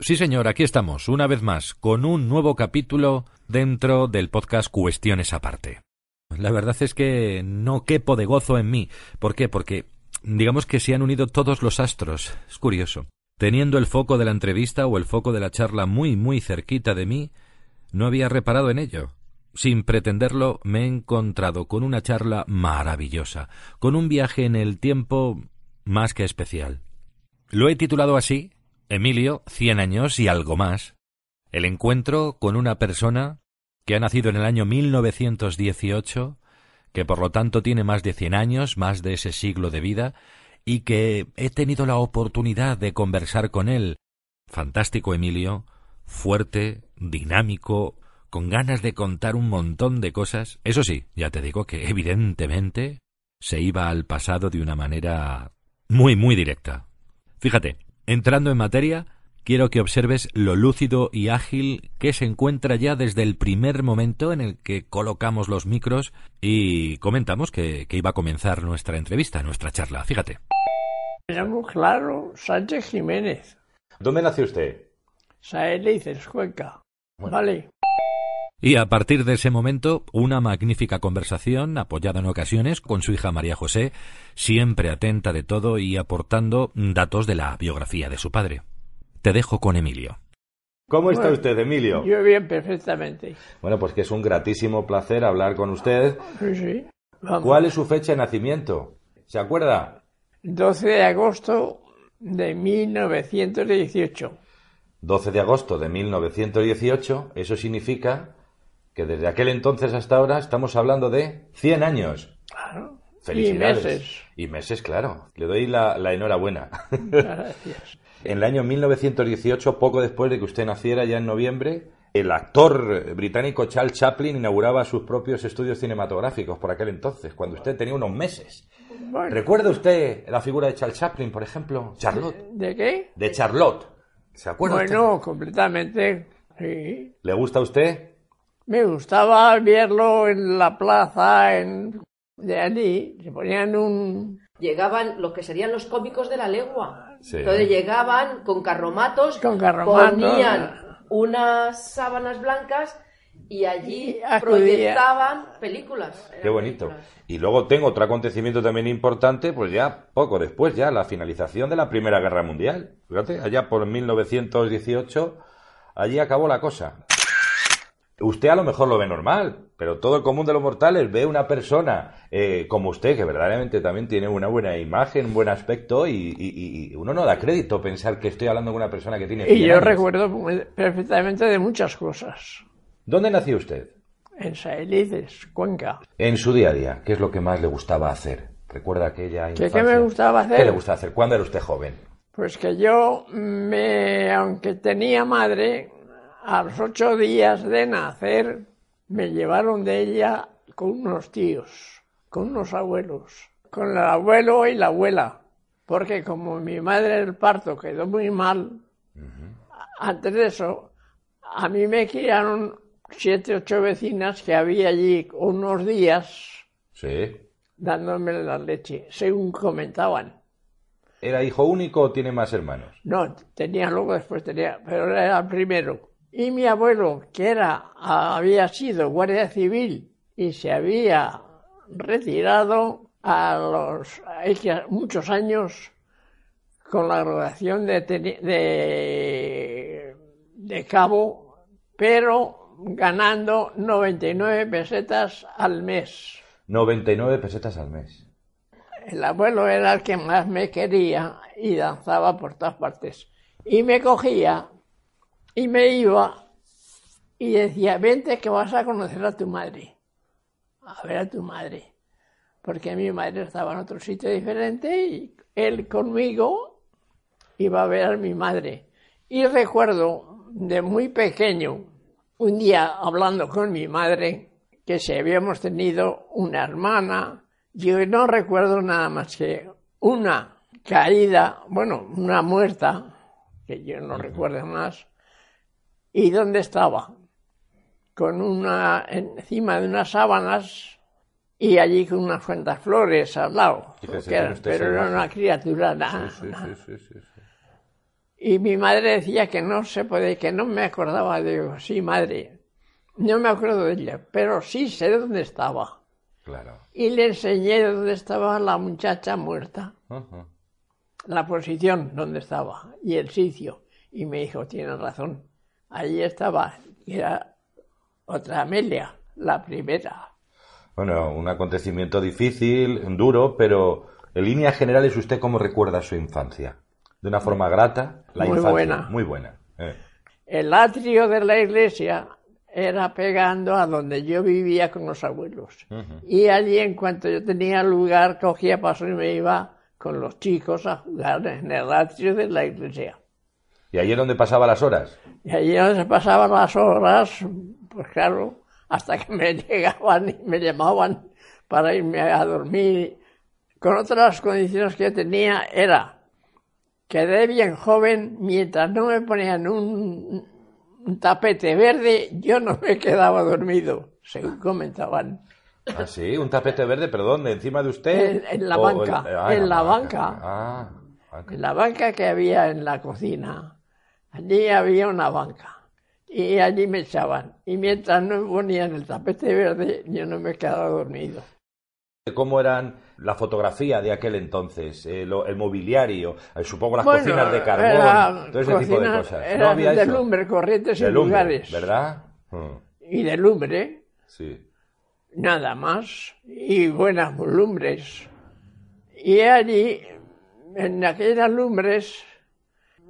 Sí, señor, aquí estamos, una vez más, con un nuevo capítulo dentro del podcast Cuestiones Aparte. La verdad es que no quepo de gozo en mí. ¿Por qué? Porque digamos que se han unido todos los astros. Es curioso. Teniendo el foco de la entrevista o el foco de la charla muy, muy cerquita de mí, no había reparado en ello. Sin pretenderlo, me he encontrado con una charla maravillosa, con un viaje en el tiempo más que especial. Lo he titulado así Emilio, cien años y algo más. El encuentro con una persona que ha nacido en el año 1918, que por lo tanto tiene más de cien años, más de ese siglo de vida, y que he tenido la oportunidad de conversar con él. Fantástico Emilio, fuerte, dinámico, con ganas de contar un montón de cosas. Eso sí, ya te digo que evidentemente se iba al pasado de una manera muy, muy directa. Fíjate, Entrando en materia, quiero que observes lo lúcido y ágil que se encuentra ya desde el primer momento en el que colocamos los micros y comentamos que, iba a comenzar nuestra entrevista, nuestra charla. Fíjate. Me llamo Claro Sánchez Jiménez. ¿Dónde nació usted? Saelices, Cuenca. Vale. Y a partir de ese momento, una magnífica conversación, apoyada en ocasiones con su hija María José, siempre atenta de todo y aportando datos de la biografía de su padre. Te dejo con Emilio. ¿Cómo está usted, Emilio? Yo bien, perfectamente. Bueno, pues que es un gratísimo placer hablar con usted. Sí, sí. ¿Cuál es su fecha de nacimiento? ¿Se acuerda? 12 de agosto de 1918. 12 de agosto de 1918, eso significa que desde aquel entonces hasta ahora estamos hablando de 100 años. Claro. Felicidades. Y meses. Y meses, claro. Le doy la, enhorabuena. Gracias. en el año 1918, poco después de que usted naciera, ya en noviembre, el actor británico Charles Chaplin inauguraba sus propios estudios cinematográficos por aquel entonces, cuando usted tenía unos meses. ¿Recuerda usted la figura de Charles Chaplin, por ejemplo? Charlotte. ¿De qué? De Charlotte. ¿Se acuerda? Bueno, completamente. Sí. ¿Le gusta a usted? Me gustaba verlo en la plaza en, de allí. Se ponían un... Llegaban lo que serían los cómicos de la legua. Entonces llegaban con carromatos, con carromatos, ponían unas sábanas blancas y allí proyectaban películas. Qué bonito. Y luego tengo otro acontecimiento también importante, pues ya poco después, ya la finalización de la Primera Guerra Mundial. Fíjate, allá por 1918, allí acabó la cosa. Usted a lo mejor lo ve normal, pero todo el común de los mortales ve una persona eh, como usted, que verdaderamente también tiene una buena imagen, un buen aspecto, y, uno no da crédito pensar que estoy hablando con una persona que tiene... Y yo recuerdo perfectamente de muchas cosas. ¿Dónde nació usted? En Saelices, Cuenca. En su día a día, ¿qué es lo que más le gustaba hacer? ¿Recuerda aquella infancia? ¿Qué, me gustaba hacer? ¿Qué le gustaba hacer? ¿Cuándo era usted joven? Pues que yo, me, aunque tenía madre, a los ocho días de nacer me llevaron de ella con unos tíos, con unos abuelos, con el abuelo y la abuela, porque como mi madre el parto quedó muy mal, antes de eso, a mí me criaron siete, ocho vecinas que había allí unos días dándome la leche, según comentaban. ¿Era hijo único o tiene más hermanos? No, tenía luego después tenía, pero era el primero. Y mi abuelo, que era, había sido guardia civil y se había retirado a los muchos años con la graduación de, de, de cabo, pero ganando 99 pesetas al mes. 99 pesetas al mes. El abuelo era el que más me quería y danzaba por todas partes. Y me cogía y me iba y decía, vente que vas a conocer a tu madre, a ver a tu madre, porque mi madre estaba en otro sitio diferente y él conmigo iba a ver a mi madre. Y recuerdo de muy pequeño, un día hablando con mi madre, que si habíamos tenido una hermana, yo no recuerdo nada más que una caída, bueno, una muerta, que yo no recuerdo más, y dónde estaba, con una, encima de unas sábanas y allí con unas cuantas flores al lado, pero era una criatura nada. y mi madre decía que no se puede, que no me acordaba, de sí, madre, no me acuerdo de ella, pero sí sé dónde estaba. Claro. Y le enseñé dónde estaba la muchacha muerta la posición donde estaba y el sitio. Y me dijo, tienes razón, allí estaba, era otra Amelia, la primera. Bueno, un acontecimiento difícil, duro, pero en líneas generales, ¿usted cómo recuerda su infancia? ¿De una forma grata? La muy buena. Muy buena. Eh. El atrio de la iglesia era pegando a donde yo vivía con los abuelos. Y allí, en cuanto yo tenía lugar, cogía paso y me iba con los chicos a jugar en el atrio de la iglesia. ¿Y allí es donde pasaba las horas? Y allí es donde pasaban las horas, pues claro, hasta que me llegaban y me llamaban para irme a dormir. Con otras condiciones que yo tenía era, quedé bien joven, mientras no me ponían un, un tapete verde, yo no me quedaba dormido, según comentaban. Ah, sí, un tapete verde, perdón, encima de usted. En, la banca, ah, en la banca. Ah, en la banca que había en la cocina. Allí había una banca. Y allí me echaban. Y mientras no me ponían el tapete verde, yo no me quedaba dormido. ¿Cómo eran la fotografía de aquel entonces? Eh, el mobiliario, eh, supongo las cocinas de carbón, todo ese tipo de cosas. Eran de lumbre, corrientes y lugares. ¿Verdad? Y de lumbre. Sí nada más, y buenas lumbres. Y allí, en aquellas lumbres,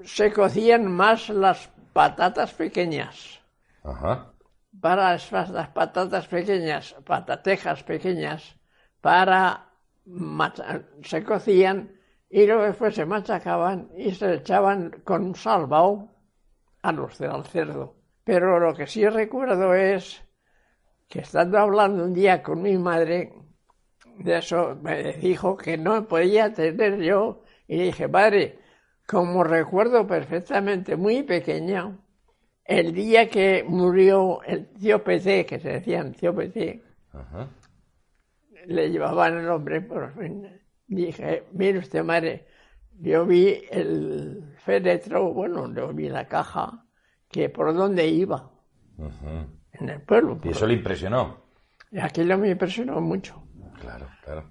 se cocían más las patatas pequeñas. Ajá. Para las patatas pequeñas, patatejas pequeñas, para se cocían y luego después se machacaban y se echaban con salvao a los del cerdo. Pero lo que sí recuerdo es que estando hablando un día con mi madre, de eso me dijo que no podía tener yo, y dije, padre, como recuerdo perfectamente, muy pequeña, el día que murió el tío PC, que se decía tío PC, le llevaban el nombre, por fin, dije, mire usted, madre, yo vi el féretro, bueno, yo vi la caja, que por dónde iba en el pueblo. ¿Y eso le impresionó? Aquello me impresionó mucho. Claro, claro.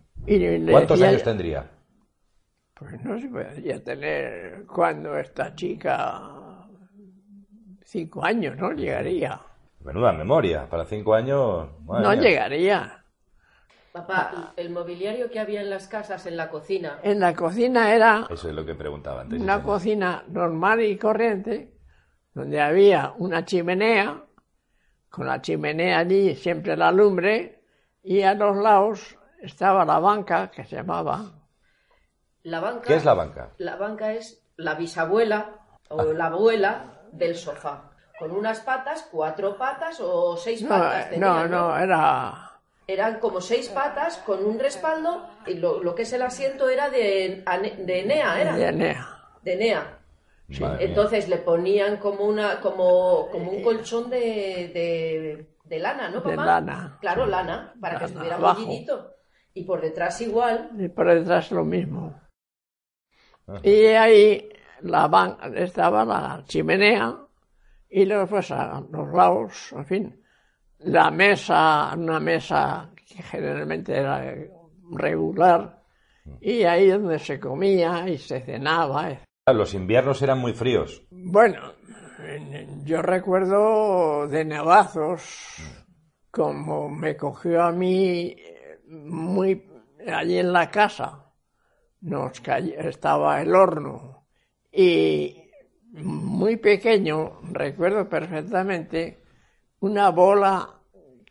¿Cuántos años tendría? Pues no se podría tener cuando esta chica cinco años, ¿no? Llegaría. Menuda memoria, para cinco años. No llegaría. Papá, el mobiliario que había en las casas, en la cocina. En la cocina era. Eso es lo que preguntaba antes. Una cocina normal y corriente, donde había una chimenea con la chimenea allí, siempre la lumbre, y a los lados estaba la banca que se llamaba. La banca, ¿Qué es la banca? La banca es la bisabuela o la abuela del sofá, con unas patas, cuatro patas o seis patas. no, no, era... Eran como seis patas con un respaldo y lo, que es el asiento era de, de Enea, ¿era? De Enea. De Enea. Entonces le ponían como una como, como un colchón de, de, lana, ¿no, papá? De lana. Claro, lana, para que estuviera mollidito. Y por detrás igual. Y por detrás lo mismo. Y ahí la estaba la chimenea y luego pues a los lados, en fin, la mesa, una mesa que generalmente era regular, y ahí donde se comía y se cenaba, los inviernos eran muy fríos. Bueno, yo recuerdo de nevazos, como me cogió a mí muy allí en la casa, nos estaba el horno y muy pequeño, recuerdo perfectamente, una bola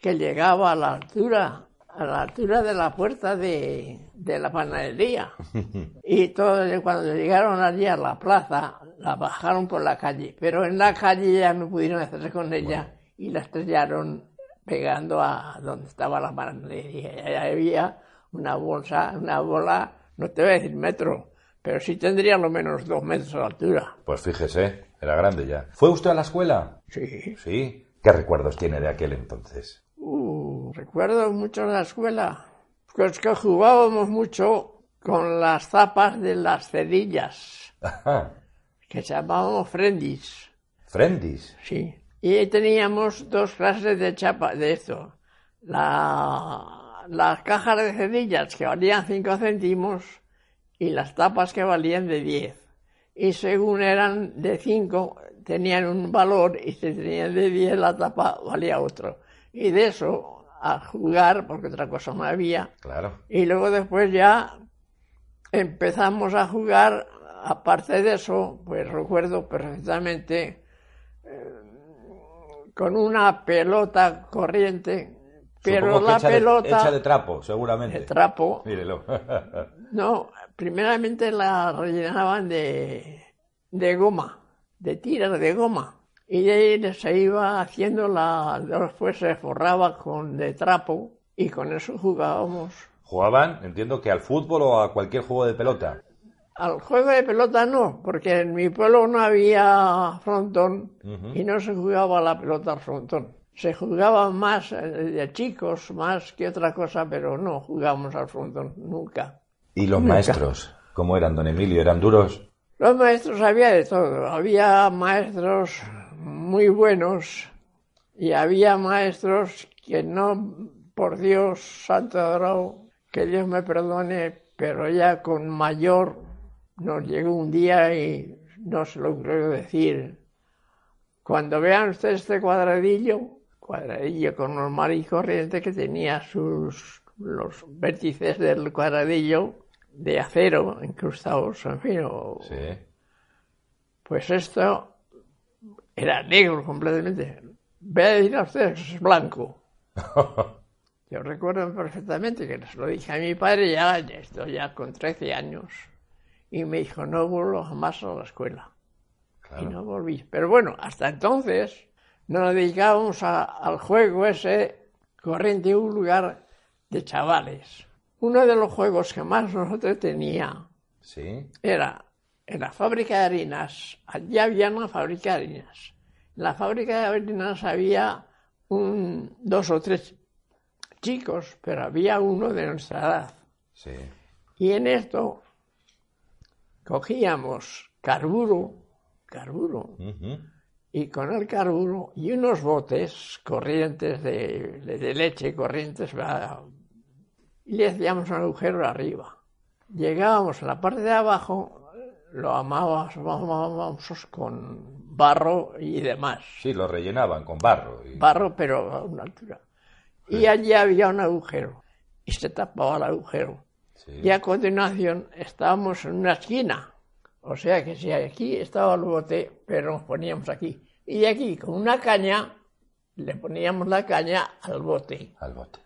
que llegaba a la altura a la altura de la puerta de, la panadería. Y todo, cuando llegaron allí a la plaza, la bajaron por la calle, pero en la calle ya no pudieron hacerse con ella y la estrellaron pegando a donde estaba la panadería. Y ahí había una bolsa, una bola, no te voy a decir metro, pero sí tendría lo menos dos metros de altura. Pues fíjese, era grande ya. ¿Fue usted a la escuela? Sí. Sí. ¿Qué recuerdos tiene de aquel entonces? Uh, recuerdo mucho la escuela. Pues que jugábamos mucho con las zapas de las cerillas, Ajá. que se llamábamos friendis. Friendis. Sí. Y teníamos dos clases de chapa de esto. La, las cajas de cerillas que valían 5 céntimos y las tapas que valían de 10. Y según eran de 5, tenían un valor y si tenían de 10 la tapa valía otro. Y de eso a jugar, porque otra cosa no había. Claro. Y luego después ya empezamos a jugar, aparte de eso, pues recuerdo perfectamente, eh, con una pelota corriente, pero Supongo la hecha de- pelota hecha de trapo, seguramente. de trapo, Mírelo. no, primeramente la rellenaban de, de goma, de tiras de goma. Y de ahí se iba haciendo la, después se forraba con de trapo y con eso jugábamos. Jugaban, entiendo que al fútbol o a cualquier juego de pelota. Al juego de pelota no, porque en mi pueblo no había frontón y no se jugaba la pelota al frontón. Se jugaba más eh, de chicos, más que otra cosa, pero no jugábamos al frontón, nunca. ¿Y los Nunca. maestros? ¿Cómo eran, don Emilio? ¿Eran duros? Los maestros había de todo. Había maestros muy buenos y había maestros que no, por Dios, santo adorado, que Dios me perdone, pero ya con mayor nos llegó un día y no se lo creo decir. Cuando vean ustedes este cuadradillo, cuadradillo con normal y corriente que tenía sus los vértices del cuadradillo de acero incrustados, en fin, o- Sí. pues esto era negro completamente. Voy a decir a ustedes que es blanco. Yo recuerdo perfectamente que se lo dije a mi padre ya, estoy ya con 13 años. Y me dijo, no vuelvo jamás a la escuela. Y no volví. Pero bueno, hasta entonces nos dedicábamos a- al juego ese corriente en un lugar de chavales. Uno de los juegos que más nosotros tenía Sí. era en la fábrica de harinas, allí había una fábrica de harinas. En la fábrica de harinas había un, dos o tres chicos, pero había uno de nuestra edad. Sí. Y en esto cogíamos carburo, carburo. Y con el carburo y unos botes corrientes de, de- de leche, corrientes, y le hacíamos un agujero arriba. Llegábamos a la parte de abajo, lo amábamos, con barro y demás. Sí, lo rellenaban con barro. y- Barro, pero a una altura. Y allí había un agujero, y se tapaba el agujero. Sí. Y a continuación estábamos en una esquina. O sea que si aquí estaba el bote, pero nos poníamos aquí. Y aquí, con una caña, le poníamos la caña al bote. Al bote.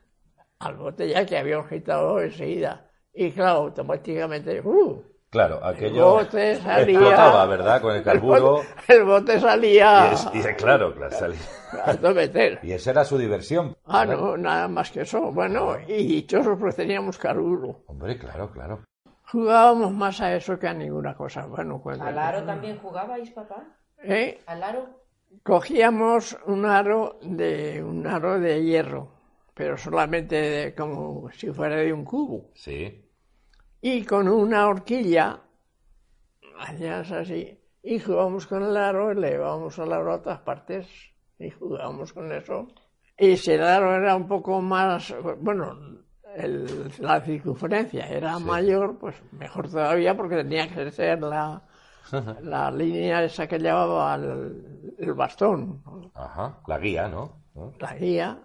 Al bote ya que habíamos quitado enseguida. Y claro, automáticamente, ¡uh! Claro, El aquello bote salía. explotaba, ¿verdad? Con el El carburo. el bote salía Y, es- y claro, claro, salía. a todo meter. Y esa era su diversión. Ah, ¿verdad? no, nada más que eso. Bueno, y dichosos pues teníamos carburo. Hombre, claro, claro. Jugábamos más a eso que a ninguna cosa. Bueno, cuando... ¿Al aro también jugabais, papá? ¿Eh? ¿Al aro? Cogíamos un aro de un aro de hierro, pero solamente de- como si fuera de un cubo. Sí. Y con una horquilla hacíamos así y jugábamos con el aro y le llevábamos el aro a otras partes y jugábamos con eso. Y si el aro era un poco más, bueno, el- la circunferencia era mayor, pues mejor todavía porque tenía que ser la, la línea esa que llevaba el, el bastón, Ajá. La guía, ¿no? ¿No? la guía,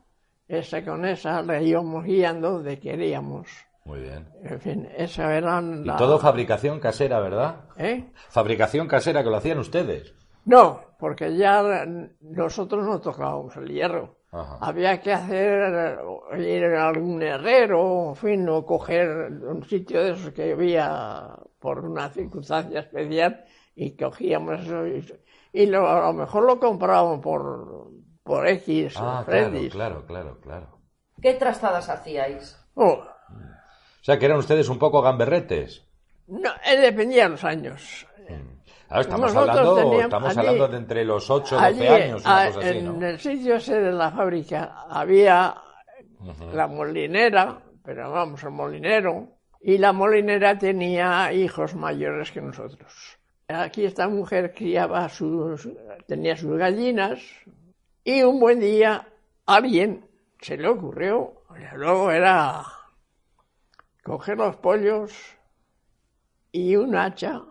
esa con esa le íbamos guiando donde queríamos. Muy bien. En fin, esa eran Y la- todo fabricación casera, ¿verdad? ¿Eh? Fabricación casera que lo hacían ustedes. No, porque ya nosotros no tocábamos el hierro. Ajá. Había que hacer, ir a algún herrero, en fin, o coger un sitio de esos que había por una circunstancia especial y cogíamos eso y, y lo- a lo mejor lo comprábamos por, por X Ah, o claro, claro, claro, claro. ¿Qué trastadas hacíais? Oh, O sea, que eran ustedes un poco gamberretes. no, eh, dependía de los años. Ahora estamos Nosotros hablando, estamos allí- hablando de entre los 8 y 12 Allí, años, una a- cosa así, en ¿no? el sitio ese de la fábrica había la molinera, pero vamos, el molinero, y la molinera tenía hijos mayores que nosotros. Aquí esta mujer criaba sus, tenía sus gallinas, y un buen día alguien se le ocurrió, luego era coger los pollos y un hacha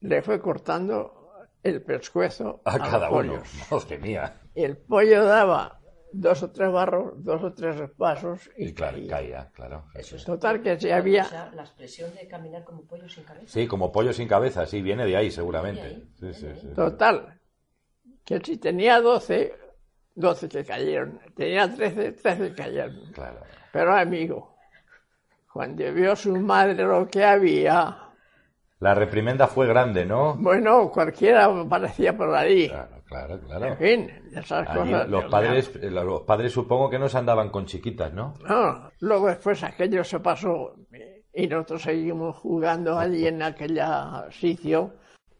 le fue cortando el pescuezo A los cada uno. pollos. Madre mía. El pollo daba dos o tres barros, dos o tres pasos y, Y claro, caía. caía, claro. Eso es Total, que si o había- sea, la expresión de caminar como pollo sin cabeza. Sí, como pollo sin cabeza, sí, viene de ahí seguramente. ahí, Sí, sí, sí. Total, que si tenía 12, 12 que cayeron. Tenía 13, 13 cayeron. Claro. Pero amigo, cuando vio su madre lo que había, La reprimenda fue grande, ¿no? bueno, cualquiera parecía por ahí. Claro, claro, En claro. fin, esas Allí cosas. los padres, eh, los padres supongo que no se andaban con chiquitas, ¿no? No, luego después aquello se pasó y nosotros seguimos jugando allí en aquel sitio,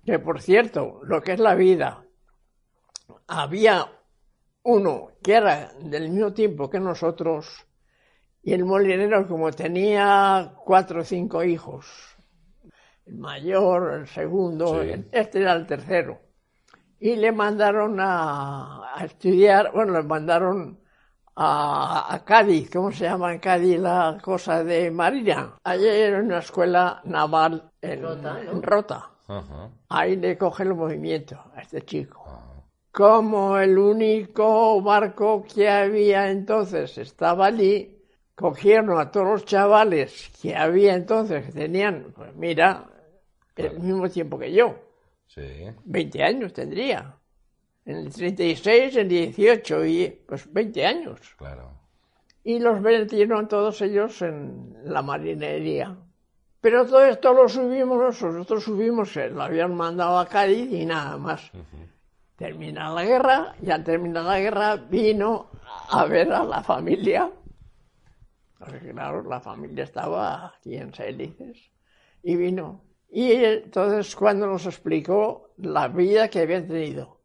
que por cierto, lo que es la vida, había uno que era del mismo tiempo que nosotros y el molinero como tenía cuatro o cinco hijos, mayor, el segundo, Sí. este era el tercero. Y le mandaron a, a estudiar, bueno, le mandaron a, a Cádiz, ¿cómo se llama en Cádiz la cosa de Marina? Allí era una escuela naval en Rota, en Rota. Ajá. Ahí le coge el movimiento a este chico. Como el único barco que había entonces estaba allí, cogieron a todos los chavales que había entonces, que tenían, pues mira, el mismo tiempo que yo, Sí. 20 años tendría. En el 36, en el 18, y pues 20 años. Claro. Y los metieron todos ellos en la marinería. Pero todo esto lo subimos nosotros, nosotros subimos, lo habían mandado a Cádiz y nada más. Termina la guerra, ya termina la guerra, vino a ver a la familia. Porque claro, la familia estaba aquí en. Y vino. Y entonces cuando nos explicó la vida que habían tenido.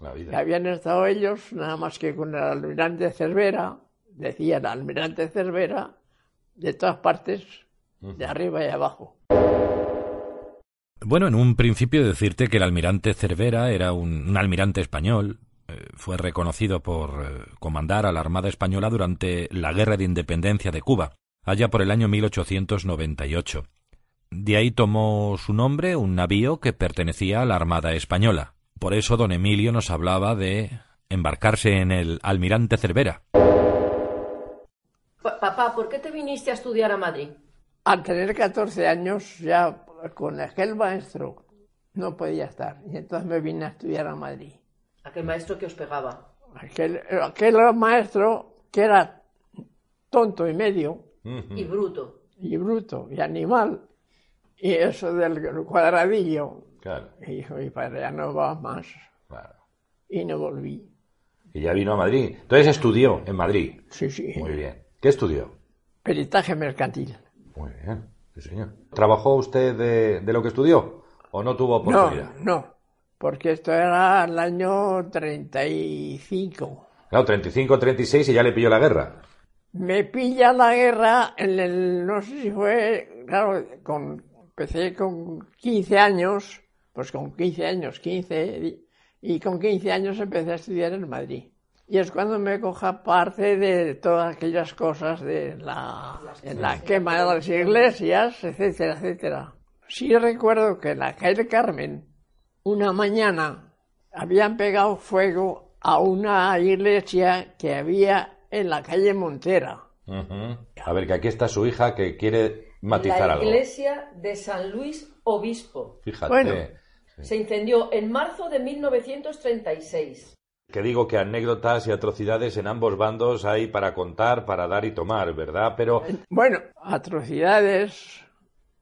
La Que habían estado ellos nada más que con el almirante Cervera, decían almirante Cervera, de todas partes, de arriba y abajo. Bueno, en un principio decirte que el almirante Cervera era un, un almirante español. eh, fue reconocido por eh, comandar a la Armada Española durante la Guerra de Independencia de Cuba, allá por el año 1898. De ahí tomó su nombre un navío que pertenecía a la Armada Española. Por eso don Emilio nos hablaba de embarcarse en el almirante Cervera. Pa- papá, ¿por qué te viniste a estudiar a Madrid? Al tener 14 años ya con aquel maestro no podía estar. Y entonces me vine a estudiar a Madrid. Aquel maestro que os pegaba. Aquel, aquel maestro que era tonto y medio, Y bruto. y bruto, y animal, y eso del cuadradillo, Claro, y dijo, mi padre ya no va más. claro. Y no volví. Y ya vino a Madrid. Entonces estudió en Madrid. Sí, sí. Muy bien. ¿Qué estudió? Peritaje mercantil. Muy bien. Sí, señor. ¿Trabajó usted de, de lo que estudió? ¿O no tuvo No, oportunidad? no, porque esto era el año 35. Claro, 35, 36 y ya le pilló la guerra. Me pilla la guerra en el, no sé si fue, claro, con, empecé con 15 años, pues con 15 años, 15, y- con 15 años empecé a estudiar en Madrid. Y es cuando me coja parte de todas aquellas cosas de la, de la quema de las iglesias, etcétera, etcétera. Sí recuerdo que en la calle Carmen, una mañana, habían pegado fuego a una iglesia que había en la calle Montera. Ujú. A ver, que aquí está su hija que quiere matizar la algo. iglesia de San Luis Obispo. Fíjate. Bueno. Se incendió en marzo de 1936. Que digo que anécdotas y atrocidades en ambos bandos hay para contar, para dar y tomar, ¿verdad? Pero Bueno, atrocidades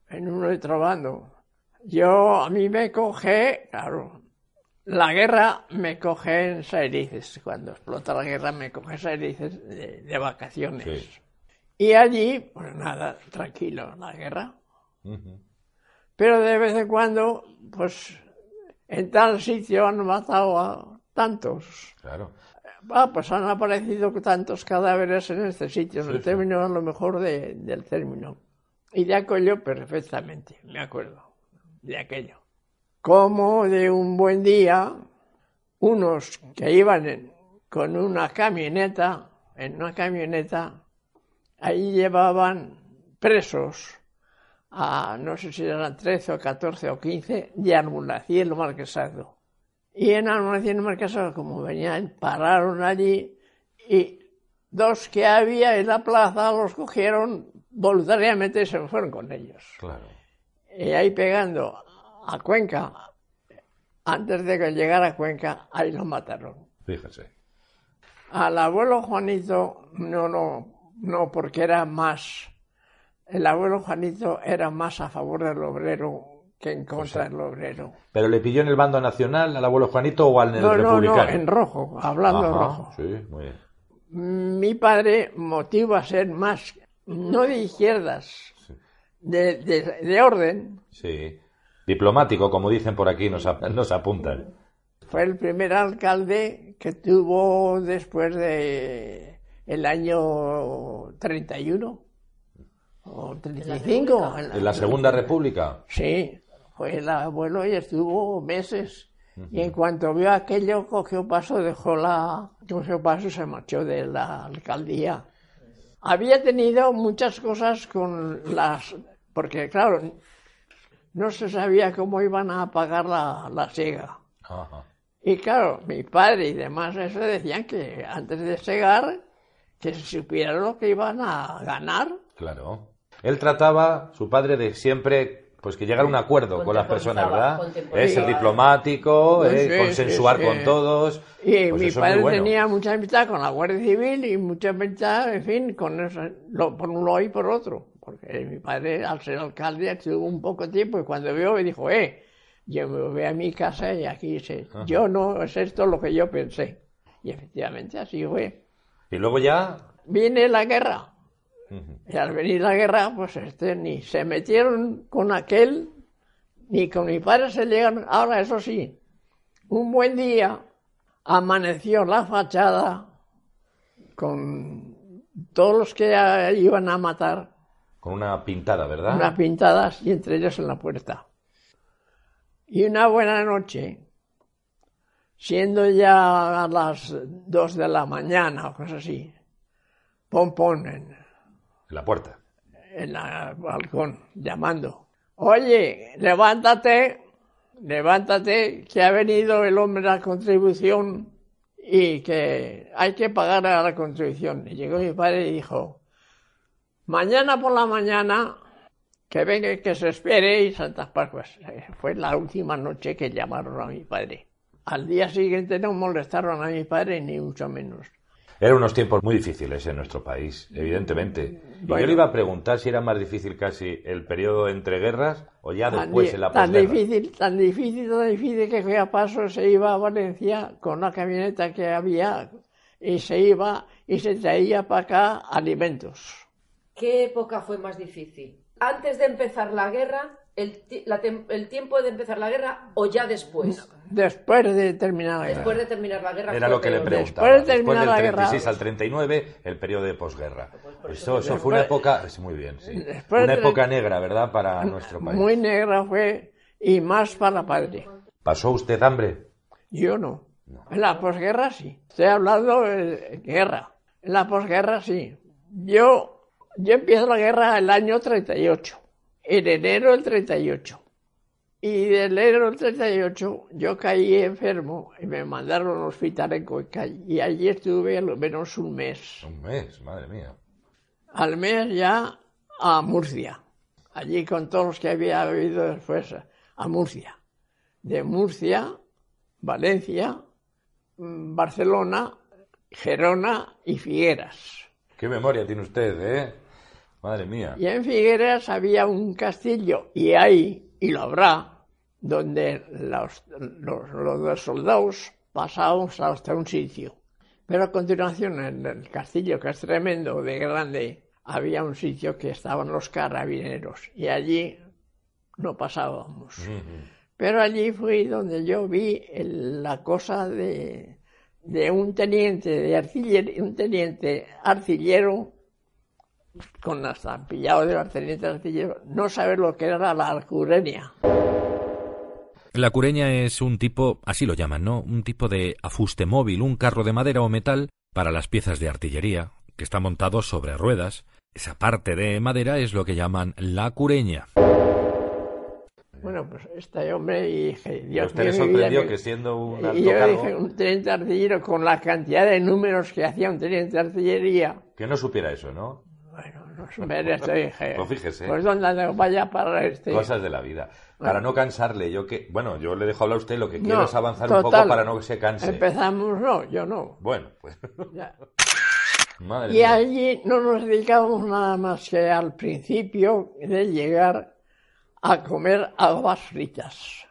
en uno y otro bando. Yo, a mí me coge, claro, la guerra me coge en Saerices. Cuando explota la guerra me coge en Saerices de, de vacaciones. Sí. Y allí, pues nada, tranquilo, la guerra. Pero de vez en cuando, pues en tal sitio han matado a tantos. Claro. Ah, pues han aparecido tantos cadáveres en este sitio, en Sí, el sí. término a lo mejor de- del término. Y de aquello perfectamente, me acuerdo, de aquello. Como de un buen día, unos que iban en- con una camioneta, en una camioneta, ahí llevaban presos a, no sé si eran 13 o 14 o 15, de Almunaciel Marquesado. Y en Almunaciel Marquesado, como venían, pararon allí y dos que había en la plaza los cogieron voluntariamente y se fueron con ellos. Claro. Y ahí pegando a Cuenca, antes de que llegara a Cuenca, ahí lo mataron. Fíjese. Al abuelo Juanito, no, no, no, porque era más, el abuelo Juanito era más a favor del obrero que en contra del obrero. ¿Pero le pilló en el bando nacional al abuelo Juanito o al No, no, republicano? no, en rojo, hablando en Ajá, rojo. Sí, muy bien. Mi padre motiva a ser más, no de izquierdas, de, de, de orden. Sí. Diplomático, como dicen por aquí, nos, ap- nos apuntan. Fue el primer alcalde que tuvo después de el año 31 o 35. en la- En la Segunda República. Sí, fue el abuelo y estuvo meses. Y en cuanto vio aquello, cogió paso, dejó la. cogió paso y se marchó de la alcaldía. Había tenido muchas cosas con las. porque, claro, no se sabía cómo iban a pagar la, la siega. Ajá. Y claro, mi padre y demás eso decían que antes de segar, que se supiera lo que iban a ganar. Claro. Él trataba, su padre, de siempre, pues que llegara a un acuerdo con las personas, ¿verdad? Es ser diplomático, Sí, eh, sí, consensuar sí, con todos. Y Pues mi padre bueno. tenía mucha amistad con la Guardia Civil y mucha amistad, en fin, con eso, lo- por un lado y por otro. Porque mi padre, al ser alcalde, estuvo un poco tiempo y cuando vio me dijo, eh, yo me voy a mi casa y aquí sé, yo no es esto lo que yo pensé. Y efectivamente así fue. Y luego ya. Viene la guerra. Y al venir la guerra, pues este, ni se metieron con aquel, ni con mi padre se llegaron. Ahora, eso sí, un buen día amaneció la fachada con todos los que iban a matar, Con una pintada, ¿verdad? unas pintadas y entre ellos en la puerta. Y una buena noche, siendo ya a las dos de la mañana o cosas así, pon pon en, En la puerta. en el balcón llamando. Oye, levántate, levántate, que ha venido el hombre a la contribución y que hay que pagar a la contribución. Y llegó mi padre y dijo, mañana por la mañana, que venga que se espere y Santas Pascuas. Eh, Fue la última noche que llamaron a mi padre. Al día siguiente no molestaron a mi padre ni mucho menos. Eran unos tiempos muy difíciles en nuestro país, evidentemente. Y yo le iba a preguntar si era más difícil casi el periodo entre guerras o ya Tan después en la tan posguerra. difícil, tan difícil, tan difícil que fue a paso se iba a Valencia con la camioneta que había y se iba y se traía para acá alimentos. ¿Qué época fue más difícil? ¿Antes de empezar la guerra, el, ti- la tem- el tiempo de empezar la guerra o ya después? Después de terminar la Después de terminar la guerra. Era lo que le preguntaba. Después de terminar del la guerra- 36 al 39, el periodo de posguerra. por Eso, eso- eso fue una época, es muy bien, sí. Después Una época negra, ¿verdad? Para nuestro país. Muy negra fue y más para padre. ¿Pasó usted hambre? Yo no. En la posguerra sí. Estoy hablando de guerra. En la posguerra sí. Yo, yo empiezo la guerra el año 38. En enero del 38. Y de enero del 38 yo caí enfermo y me mandaron al hospital en Cuenca. Y allí estuve al menos un mes. Un mes, madre mía. Al mes ya a Murcia. Allí con todos los que había habido después a Murcia. De Murcia, Valencia, mm, Barcelona, Gerona y Figueras. Qué memoria tiene usted, ¿eh? Madre mía. Y en Figueras había un castillo y ahí y lo habrá, donde los, los, los soldados pasábamos hasta un sitio. Pero a continuación, en el castillo, que es tremendo, de grande, había un sitio que estaban los carabineros y allí no pasábamos. Pero allí fui donde yo vi la cosa de, de un teniente de artillería, un teniente artillero con la estampillado de teniente artillero, no saber lo que era la arcurenia. La cureña es un tipo, así lo llaman, ¿no? Un tipo de afuste móvil, un carro de madera o metal para las piezas de artillería, que está montado sobre ruedas. Esa parte de madera es lo que llaman la cureña. Bueno, pues este hombre y dije, Dios ¿Usted le sorprendió que, siendo un alto Y yo dije, un teniente artillero con la cantidad de números que hacía un teniente de artillería. Que no supiera eso, ¿no? No supiera esto, dije. Pues fíjese. Pues donde vaya para este. Cosas de la vida. Para no cansarle, yo que, bueno, yo le dejo hablar a usted, lo que quiero es avanzar un poco para no que se canse. Empezamos, no, yo no. Bueno, pues. Ya. Madre Y mía. allí no nos dedicábamos nada más que al principio de llegar a comer habas fritas.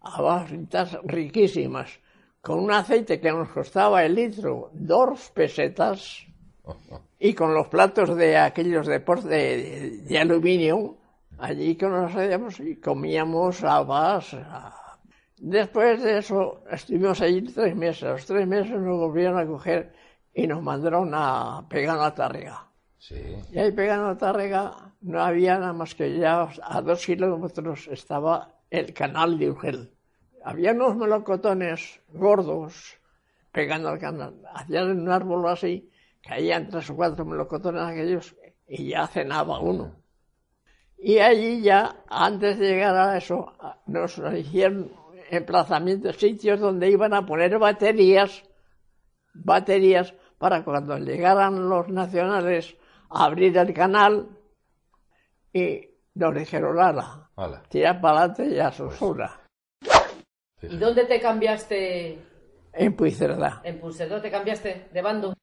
Habas fritas riquísimas, con un aceite que nos costaba el litro dos pesetas y con los platos de aquellos de, por- de, de aluminio, allí que nos hacíamos y comíamos habas. ah. Después de eso estuvimos allí tres meses. Los tres meses nos volvieron a coger y nos mandaron a Pegano a Tárrega. Sí. Y ahí Pegano a Tárrega no había nada más que ya a dos kilómetros estaba el canal de Urgel. Había unos melocotones gordos pegando al canal. Hacían un árbol así, caían tres o cuatro melocotones aquellos y ya cenaba uno. Y allí ya, antes de llegar a eso, nos hicieron emplazamientos, sitios donde iban a poner baterías, baterías para cuando llegaran los nacionales a abrir el canal y nos dijeron, ala, tira para adelante y a su sola. ¿Y dónde te cambiaste? En Puigcerdá. En te cambiaste de bando.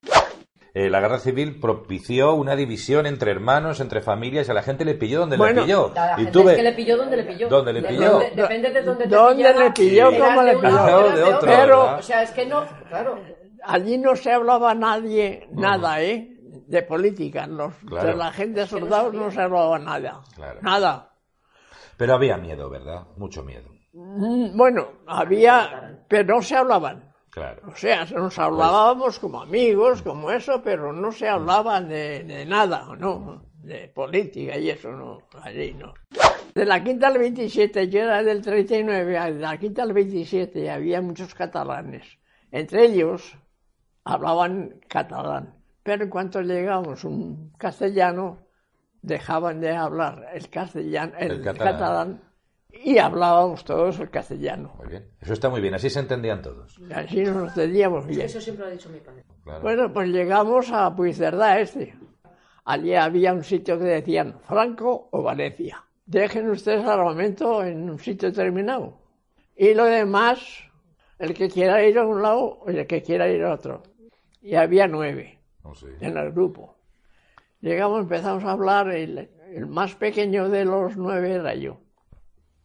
Eh, la guerra civil propició una división entre hermanos, entre familias, y a la gente le pilló donde Bueno, le pilló. La y gente tuve... es que le pilló donde le pilló. ¿Dónde le De- pilló? donde- depende de dónde te ¿Dónde pillaba. le pilló? ¿Cómo de le pilló? de otro, Pero- ¿verdad? O sea, es que no, claro. Allí no se hablaba nadie, nada, ¿eh? De política. Los, Claro. De la gente soldados no se hablaba nada. Claro. Nada. Pero había miedo, ¿verdad? Mucho miedo. Mm, Bueno, había, pero no se hablaban. Claro. O sea, nos hablábamos como amigos, como eso, pero no se hablaban de, de nada, ¿no? De política y eso, no, allí no. De la quinta al 27, yo era del 39, de la quinta al 27 había muchos catalanes. Entre ellos hablaban catalán, pero en cuanto llegábamos un castellano, dejaban de hablar el castellano, el, El catalán. catalán, y hablábamos todos el castellano. Muy bien. Eso está muy bien. Así se entendían todos. Y así nos entendíamos bien. Eso siempre lo ha dicho mi padre. Claro. Bueno, pues llegamos a Puigcerdá este. Allí había un sitio que decían Franco o Valencia. Dejen ustedes armamento en un sitio determinado. Y lo demás, el que quiera ir a un lado o el que quiera ir a otro. Y había nueve Oh, sí. en el grupo. Llegamos, empezamos a hablar, el, el más pequeño de los nueve era yo.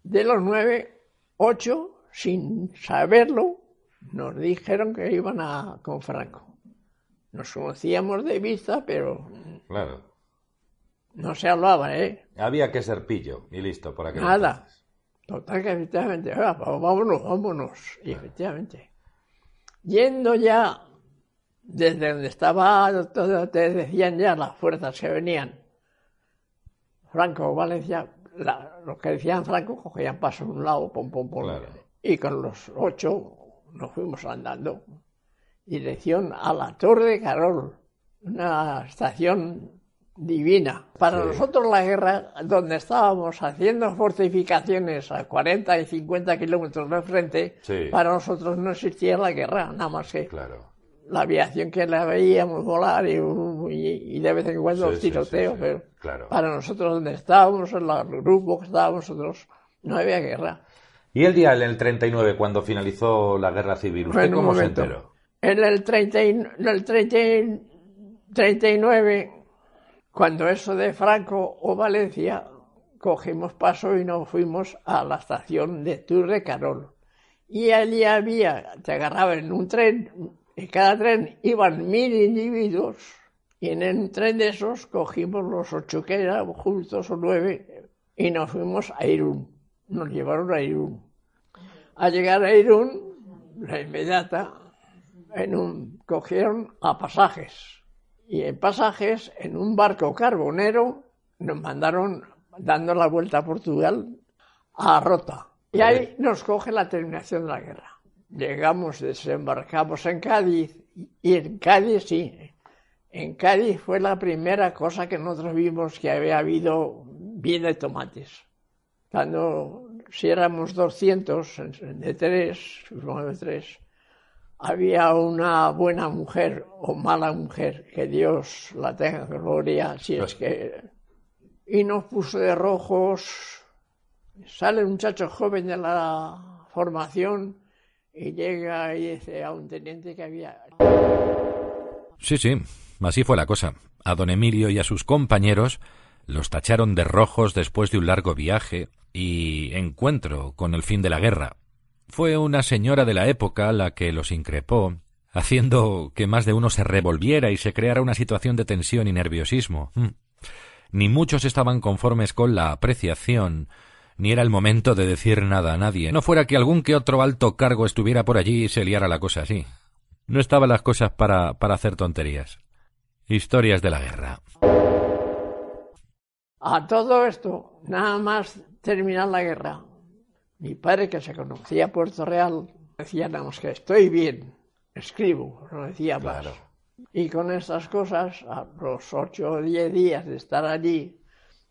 De los nueve, ocho, sin saberlo, nos dijeron que iban a con Franco. Nos conocíamos de vista, pero Claro. no se hablaba, ¿eh? Había que ser pillo y listo por aquel Nada. entonces. Total que efectivamente, "Ah, pues vámonos, vámonos. Y efectivamente. Yendo ya desde donde estaba, todo, te decían ya las fuerzas que venían. Franco, Valencia, la- los que decían Franco cogían paso a un lado, pom, pom, pom. Claro. Y con los ocho nos fuimos andando. Dirección a la Torre de Carol, una estación divina. Para Sí. nosotros la guerra, donde estábamos haciendo fortificaciones a 40 y 50 kilómetros de frente, Sí. para nosotros no existía la guerra, nada más que Claro. La aviación que la veíamos volar y, y- y de vez en cuando Sí, tiroteos, sí, sí. pero Claro. para nosotros donde estábamos, en el grupo que estábamos nosotros, no había guerra. ¿Y el día en el 39, cuando finalizó la guerra civil, usted cómo se enteró? En el, 30 y- en el 30 y- 39, cuando eso de Franco o Valencia, cogimos paso y nos fuimos a la estación de Tour de Carol. Y allí había, te agarraban en un tren, en cada tren iban mil individuos, y en un tren de esos cogimos los ocho que eran juntos o nueve, y nos fuimos a Irún. Nos llevaron a Irún. Al llegar a Irún, la inmediata, en un, cogieron a pasajes. Y en pasajes, en un barco carbonero, nos mandaron dando la vuelta a Portugal a Rota. Y ahí nos coge la terminación de la guerra. Llegamos, desembarcamos en Cádiz, y en Cádiz sí, en Cádiz fue la primera cosa que nosotros vimos que había habido bien de tomates. Cuando, si éramos 200 de tres, de tres, había una buena mujer o mala mujer, que Dios la tenga gloria, si es que... Y nos puso de rojos, sale un muchacho joven de la formación y llega y a un teniente que había... Sí, sí, así fue la cosa. A don Emilio y a sus compañeros los tacharon de rojos después de un largo viaje y encuentro con el fin de la guerra. Fue una señora de la época la que los increpó, haciendo que más de uno se revolviera y se creara una situación de tensión y nerviosismo. Mm. Ni muchos estaban conformes con la apreciación, ni era el momento de decir nada a nadie, no fuera que algún que otro alto cargo estuviera por allí y se liara la cosa así. No estaban las cosas para, para hacer tonterías. Historias de la guerra. A todo esto, nada más terminar la guerra, mi padre, que se conocía Puerto Real, decía nada más que estoy bien, escribo, no decía más. Y con estas cosas, a los ocho o diez días de estar allí,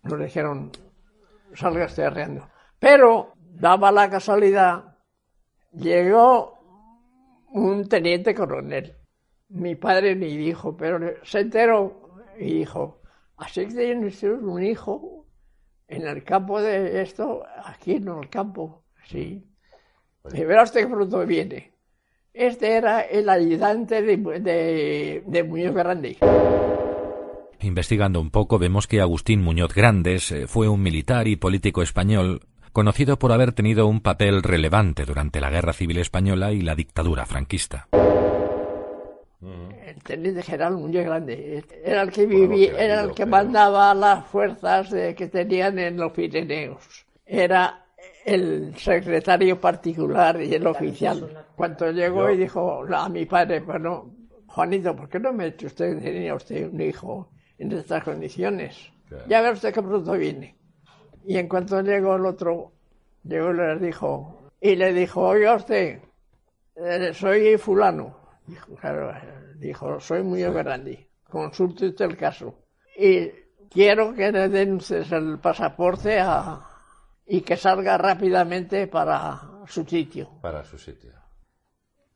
nos dijeron, salga arreando. Pero, daba la casualidad, llegó un teniente coronel. Mi padre ni dijo, pero se enteró y dijo, así que tiene un hijo en el campo de esto, aquí en el campo, sí. Y verá usted qué pronto viene. Este era el ayudante de, de, Muñoz Grande. Investigando un poco, vemos que Agustín Muñoz Grandes eh, fue un militar y político español conocido por haber tenido un papel relevante durante la Guerra Civil Española y la dictadura franquista el teniente general Muñoz Grande, era el que vivía, era el que mandaba las fuerzas que tenían en los Pirineos. Era el secretario particular y el oficial. Cuando llegó y dijo a mi padre, bueno, Juanito, ¿por qué no me ha hecho usted, tenía usted un hijo en estas condiciones? Ya ve usted qué pronto viene. Y en cuanto llegó el otro, llegó y le dijo, y le dijo, oiga usted, eh, soy fulano. Dijo, claro, Dijo, soy muy grande, consulte usted el caso. Y quiero que le den el pasaporte y que salga rápidamente para su sitio. Para su sitio.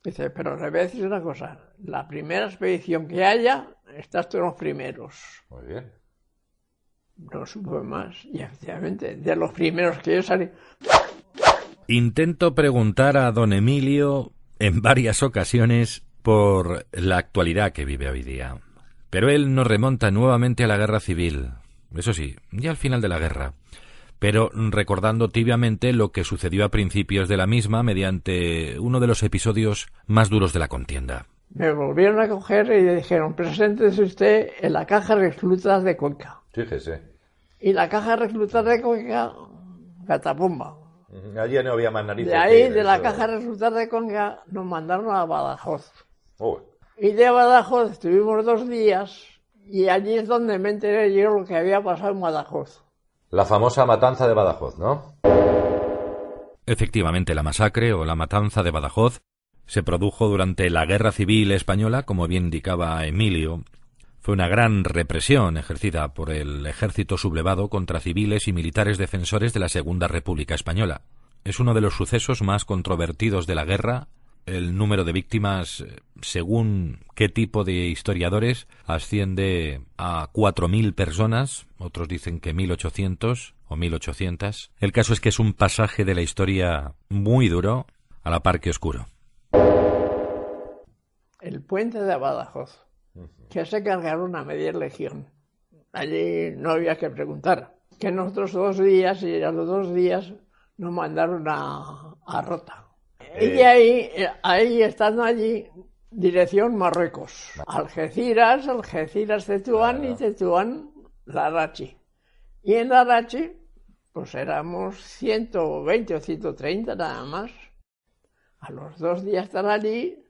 Dice, pero le voy a decir una cosa, la primera expedición que haya, estás tú los primeros. Muy bien. No supe más, y efectivamente, de los primeros que yo salí. Intento preguntar a don Emilio en varias ocasiones por la actualidad que vive hoy día. Pero él nos remonta nuevamente a la guerra civil, eso sí, ya al final de la guerra, pero recordando tibiamente lo que sucedió a principios de la misma mediante uno de los episodios más duros de la contienda. Me volvieron a coger y dijeron, preséntese usted en la caja de reclutas de Cuenca. Fíjese. Y la caja de reclutas de Cuenca, catapumba. Allí no había más narices. De ahí, de la caja de reclutas de Cuenca, nos mandaron a Badajoz. Y de Badajoz estuvimos dos días y allí es donde me enteré yo lo que había pasado en Badajoz. La famosa matanza de Badajoz, ¿no? Efectivamente, la masacre o la matanza de Badajoz se produjo durante la Guerra Civil Española, como bien indicaba Emilio. Fue una gran represión ejercida por el ejército sublevado contra civiles y militares defensores de la Segunda República Española. Es uno de los sucesos más controvertidos de la guerra el número de víctimas, según qué tipo de historiadores, asciende a 4.000 personas, otros dicen que 1.800 o 1.800. El caso es que es un pasaje de la historia muy duro, a la par que oscuro. El puente de Badajoz, que se cargaron a media legión. Allí no había que preguntar. que nosotros dos días, y a los dos días nos mandaron a, a Rota. Y ahí, eh, ahí, estando allí, dirección Marruecos. Algeciras, Algeciras, Tetuán y Tetuán, Larachi. Y en Larachi, pues éramos 120 o 130 nada más. A los dos días estar allí,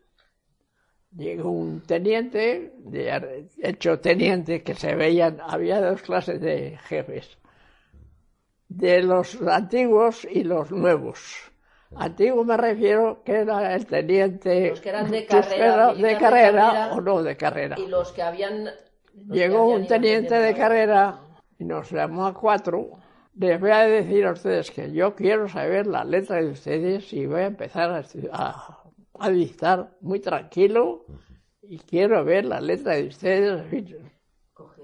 llegó un teniente, de, hecho teniente, que se veían, había dos clases de jefes, de los antiguos y los nuevos. Antiguo me refiero que era el teniente. Los que eran de carrera. De, carrera, o no de carrera. Y los que habían. Llegó un teniente de carrera y nos llamó a cuatro. Les voy a decir a ustedes que yo quiero saber la letra de ustedes y voy a empezar a, a, dictar muy tranquilo y quiero ver la letra de ustedes.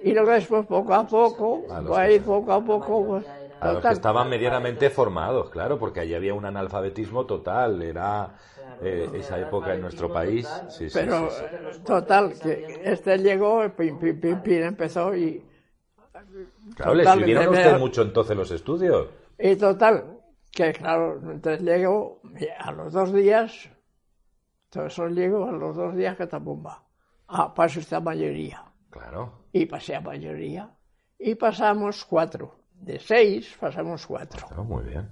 Y luego después poco a poco, va a ir poco a poco. Pues, a los que estaban medianamente formados, claro, porque allí había un analfabetismo total, era eh, esa época en nuestro país. Pero total, que este llegó, pim, pim, pim, pim, empezó y... Claro, le sirvieron a usted mucho entonces los estudios. Y total, que claro, entonces llegó a los dos días, todo eso llegó a los dos días que tapumba. Ah, pasó esta mayoría. Claro. Y pasé a mayoría. Y pasamos cuatro de seis pasamos cuatro. Oh, muy bien.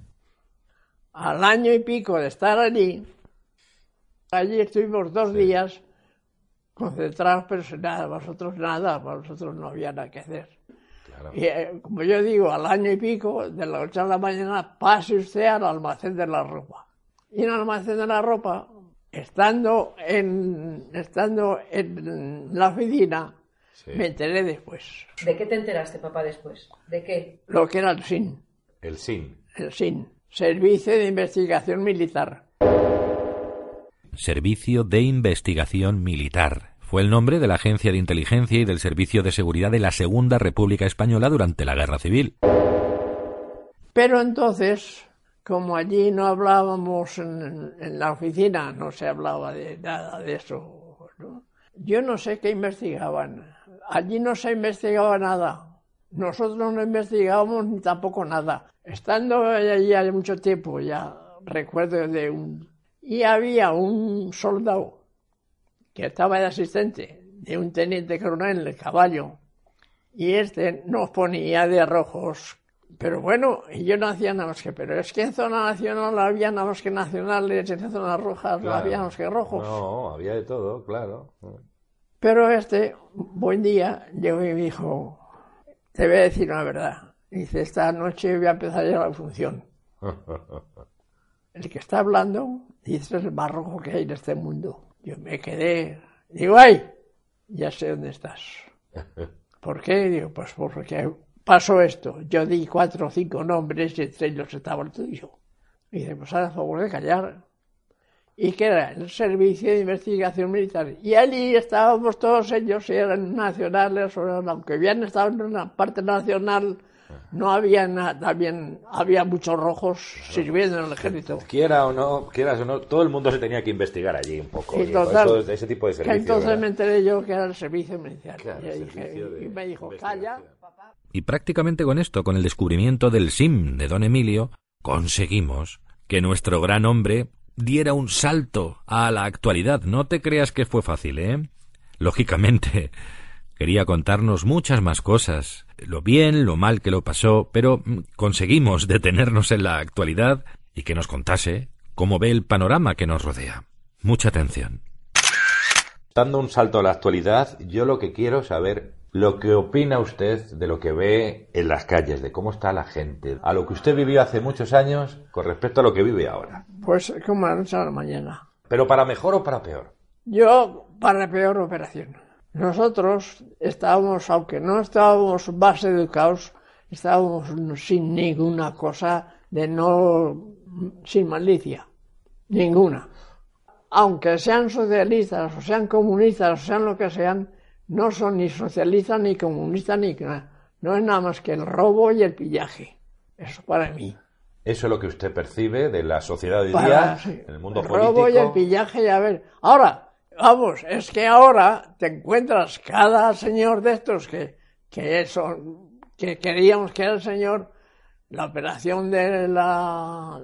Al año y pico de estar allí, allí estuvimos dos días concentrados, pero sin nada, vosotros nada, vosotros no había nada que hacer. Y eh, como yo digo, al año y pico, de la noche a la mañana, pase usted al almacén de la ropa. Y en el almacén de la ropa, estando en, estando en la oficina, me enteré después. ¿De qué te enteraste, papá, después? ¿De qué? Lo que era el SIN. El SIN. El SIN. Servicio de Investigación Militar. Servicio de Investigación Militar. Fue el nombre de la Agencia de Inteligencia y del Servicio de Seguridad de la Segunda República Española durante la Guerra Civil. Pero entonces, como allí no hablábamos en, la oficina, no se hablaba de nada de eso, yo no sé qué investigaban allí no se investigaba nada. Nosotros no investigábamos ni tampoco nada. Estando allí hace mucho tiempo, ya recuerdo de un... Y había un soldado que estaba de asistente de un teniente coronel el caballo. Y este nos ponía de rojos. Pero bueno, yo no hacía nada más que, pero es que en zona nacional había nada más que nacionales, en zonas rojas no había nada más que rojos. No, había de todo, claro. Pero este, buen día, llegó y me dijo, te voy a decir una verdad. Dice, esta noche voy a empezar ya la función. El que está hablando, dice, es el más rojo que hay en este mundo. Yo me quedé, digo, ¡ay! Ya sé dónde estás. ¿Por qué? Digo, pues porque pasó esto. Yo di cuatro o cinco nombres y entre ellos estaba el tuyo. Y dice, pues haz favor de callar y que era el Servicio de Investigación Militar. Y allí estábamos todos ellos, eran nacionales, aunque habían estado en una parte nacional, no había nada, también había muchos rojos sirviendo en el ejército. Quiera o no, quieras o no, todo el mundo se tenía que investigar allí un poco. Y total, ese tipo de servicio. entonces me enteré yo que era el servicio militar. y, me dijo, calla. Y prácticamente con esto, con el descubrimiento del SIM de don Emilio, conseguimos que nuestro gran hombre diera un salto a la actualidad. No te creas que fue fácil, ¿eh? Lógicamente, quería contarnos muchas más cosas, lo bien, lo mal que lo pasó, pero mm, conseguimos detenernos en la actualidad y que nos contase cómo ve el panorama que nos rodea. Mucha atención. Dando un salto a la actualidad, yo lo que quiero saber lo que opina usted de lo que ve en las calles, de cómo está la gente, a lo que usted vivió hace muchos años con respecto a lo que vive ahora. Pues como la noche a la mañana. ¿Pero para mejor o para peor? Yo, para peor operación. Nosotros estábamos, aunque no estábamos más educados, estábamos sin ninguna cosa de no, sin malicia. Ninguna. Aunque sean socialistas, o sean comunistas, o sean lo que sean, no son ni socialistas, ni comunistas, ni nada. No es nada más que el robo y el pillaje. Eso para mí. Eso es lo que usted percibe de la sociedad de hoy día, en el mundo el político. robo y el pillaje, a ver. Ahora, vamos, es que ahora te encuentras cada señor de estos que, que son que queríamos que era el señor la operación de la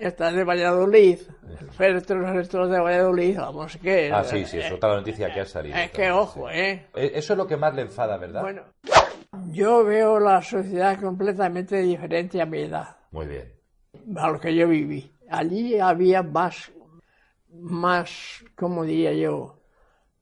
esta de Valladolid, el féretro estos de Valladolid, vamos que Ah, sí, sí, es otra noticia que ha salido. es que ojo, eh. Eh, Eso es lo que más le enfada, ¿verdad? Bueno, yo veo la sociedad completamente diferente a mi edad, Muy bien. a lo que yo viví. Allí había más, más, ¿cómo diría yo?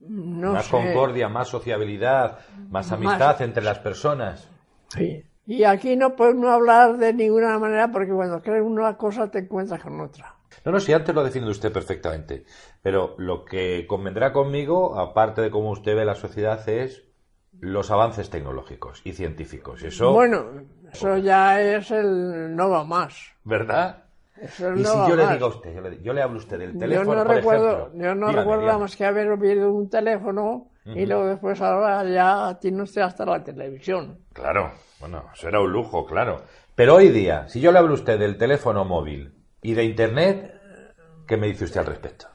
No más sé. concordia, más sociabilidad, más Más- amistad entre las personas. Sí. Y aquí no podemos hablar de ninguna manera porque cuando crees una cosa te encuentras con otra. No, no, si antes lo ha definido usted perfectamente. Pero lo que convendrá conmigo, aparte de cómo usted ve la sociedad, es los avances tecnológicos y científicos. Eso, Bueno, eso ya es el no va más. ¿verdad? Eso Y no si yo le digo a usted, yo le, yo le hablo a usted del Yo teléfono, no por recuerdo, ejemplo. yo no Dígame, recuerdo dígame. más que haber oído un teléfono y luego después ahora ya tiene usted hasta la televisión. Claro, bueno, eso era un lujo, claro. Pero hoy día, si yo le hablo a usted del teléfono móvil y de Internet, ¿qué me dice usted al respecto?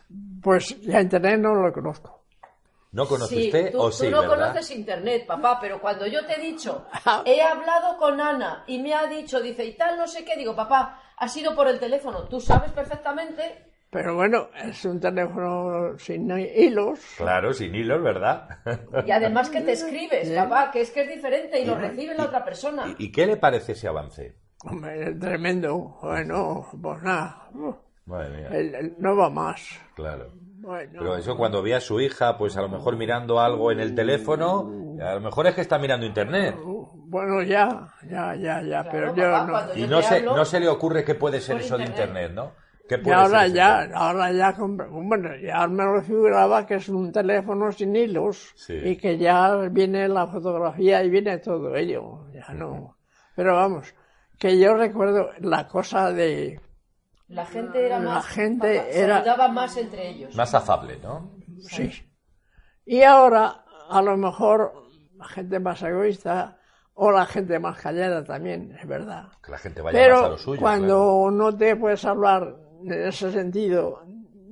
Pues ya internet no lo conozco. ¿No conoce Sí, usted tú, o tú sí, no verdad? conoces internet, papá, pero cuando yo te he dicho, he hablado con Ana y me ha dicho, dice, y tal, no sé qué, digo, papá, ha sido por el teléfono, tú sabes perfectamente. Pero bueno, es un teléfono sin hilos. Claro, sin hilos, ¿verdad? Y además que te escribes, papá, que es que es diferente y lo recibe la otra persona. ¿Y, y qué le parece ese avance? Hombre, tremendo. Bueno, pues nada. Madre mía, el- el- no va más. claro. Bueno, Pero eso cuando vi a su hija, pues a lo mejor mirando algo en el teléfono, a lo mejor es que está mirando internet. bueno, ya, ya, ya, ya. pero yo papá, no. Y no se, hablo- no se le ocurre qué puede ser eso de internet. ¿no? ¿Qué Y ahora ser ya, ahora ya, bueno, ya me lo figuraba que es un teléfono sin hilos Sí. y que ya viene la fotografía y viene todo ello, ya no. Pero vamos, que yo recuerdo la cosa de, La gente era La más. gente era- más entre ellos. Más afable, ¿no? sí. Y ahora, a lo mejor, la gente más egoísta o la gente más callada también, es verdad. Que la gente vaya más a Pero lo suyo. cuando no te puedes hablar en ese sentido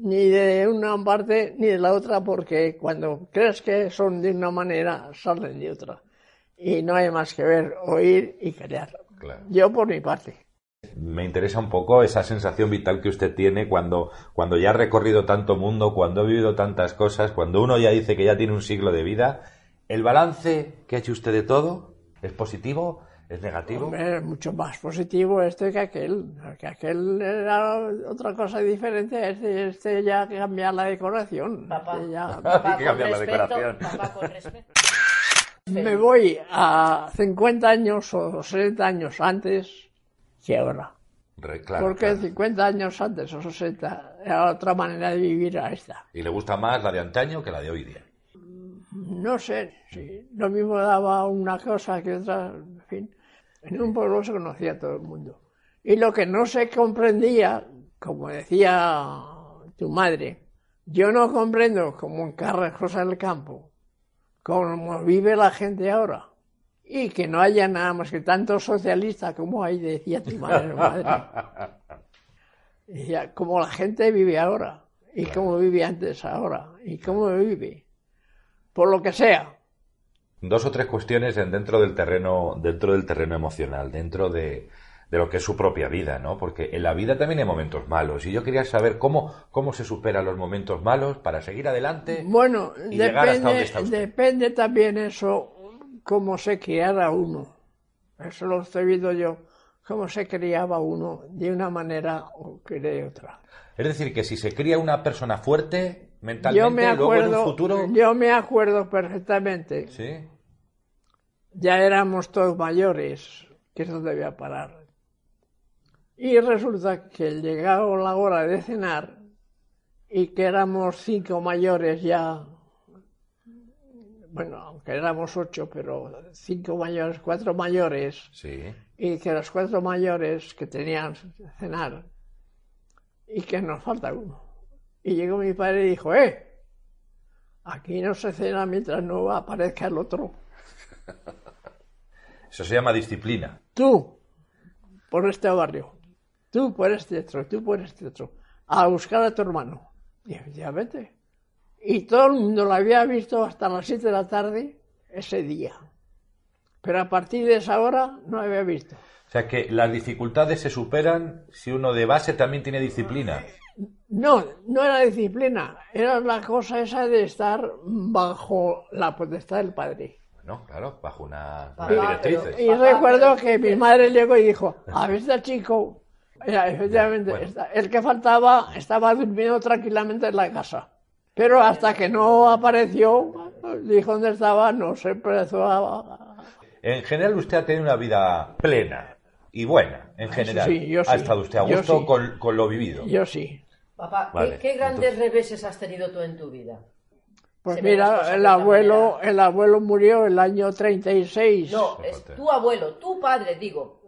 ni de una parte ni de la otra porque cuando crees que son de una manera salen de otra y no hay más que ver, oír y callar. Claro. Yo por mi parte. Me interesa un poco esa sensación vital que usted tiene cuando, cuando ya ha recorrido tanto mundo, cuando ha vivido tantas cosas, cuando uno ya dice que ya tiene un siglo de vida. ¿El balance que ha hecho usted de todo es positivo? ¿Es negativo? Hombre, es mucho más positivo este que aquel. Que aquel era otra cosa diferente. Este, este ya cambia la decoración. Papá, Este ya- papá, Hay que cambiar la decoración. papá, con respeto. Me voy a 50 años o 60 años antes que ahora. Re- claro, Porque claro. 50 años antes o 60 era otra manera de vivir a esta. Y le gusta más la de antaño que la de hoy día. No sé, sí. Lo mismo daba una cosa que otra, en fin. En un pueblo se conocía todo el mundo. Y lo que no se comprendía, como decía tu madre, yo no comprendo como en Carrascosa del Campo, cómo vive la gente ahora. Y que no haya nada más que tantos socialistas como hay, decía tu madre. madre. Decía, como la gente vive ahora, y cómo vive antes ahora, y cómo vive, por lo que sea. Dos o tres cuestiones en- dentro del terreno, dentro del terreno emocional, dentro de, de lo que es su propia vida, ¿no? Porque en la vida también hay momentos malos. Y yo quería saber cómo, cómo se superan los momentos malos para seguir adelante. Bueno, y llegar hasta donde depende, está usted. depende también eso, cómo se criara uno. Eso lo estoy viendo yo, cómo se criaba uno de una manera o que de otra. Es decir, que si se cría una persona fuerte mentalmente, Yo me luego en un acuerdo, futuro. yo me acuerdo perfectamente, Sí. ya éramos todos mayores, que eso debía parar. Y resulta que llegaba la hora de cenar y que éramos cinco mayores ya, bueno, aunque éramos ocho, pero cinco mayores, cuatro mayores, Sí. y que los cuatro mayores que tenían cenar y que nos falta uno. Y llegó mi padre y dijo, eh, aquí no se cena mientras no aparezca el otro. Eso se llama disciplina. Tú, por este barrio, tú por este otro, tú por este otro, a buscar a tu hermano. Y efectivamente. Y todo el mundo lo había visto hasta las siete de la tarde ese día. Pero a partir de esa hora no había visto. O sea que las dificultades se superan si uno de base también tiene disciplina. No, no era disciplina, era la cosa esa de estar bajo la potestad del padre. No, claro, bajo una, directrices. Y Papá, recuerdo que mi madre llegó y dijo, a ver este chico, Era, efectivamente, bueno. está- el que faltaba estaba durmiendo tranquilamente en la casa. Pero hasta que no apareció, dijo dónde estaba, no se empezó a... En general usted ha tenido una vida plena y buena, en general. sí, yo Ha sí. estado usted a gusto sí. con, con lo vivido. Yo sí. Papá, ¿qué- Vale, ¿qué, grandes reveses has tenido tú en tu vida? Pues Se mira, el abuelo, manera. el abuelo murió el año 36. No, es tu abuelo, tu padre, digo.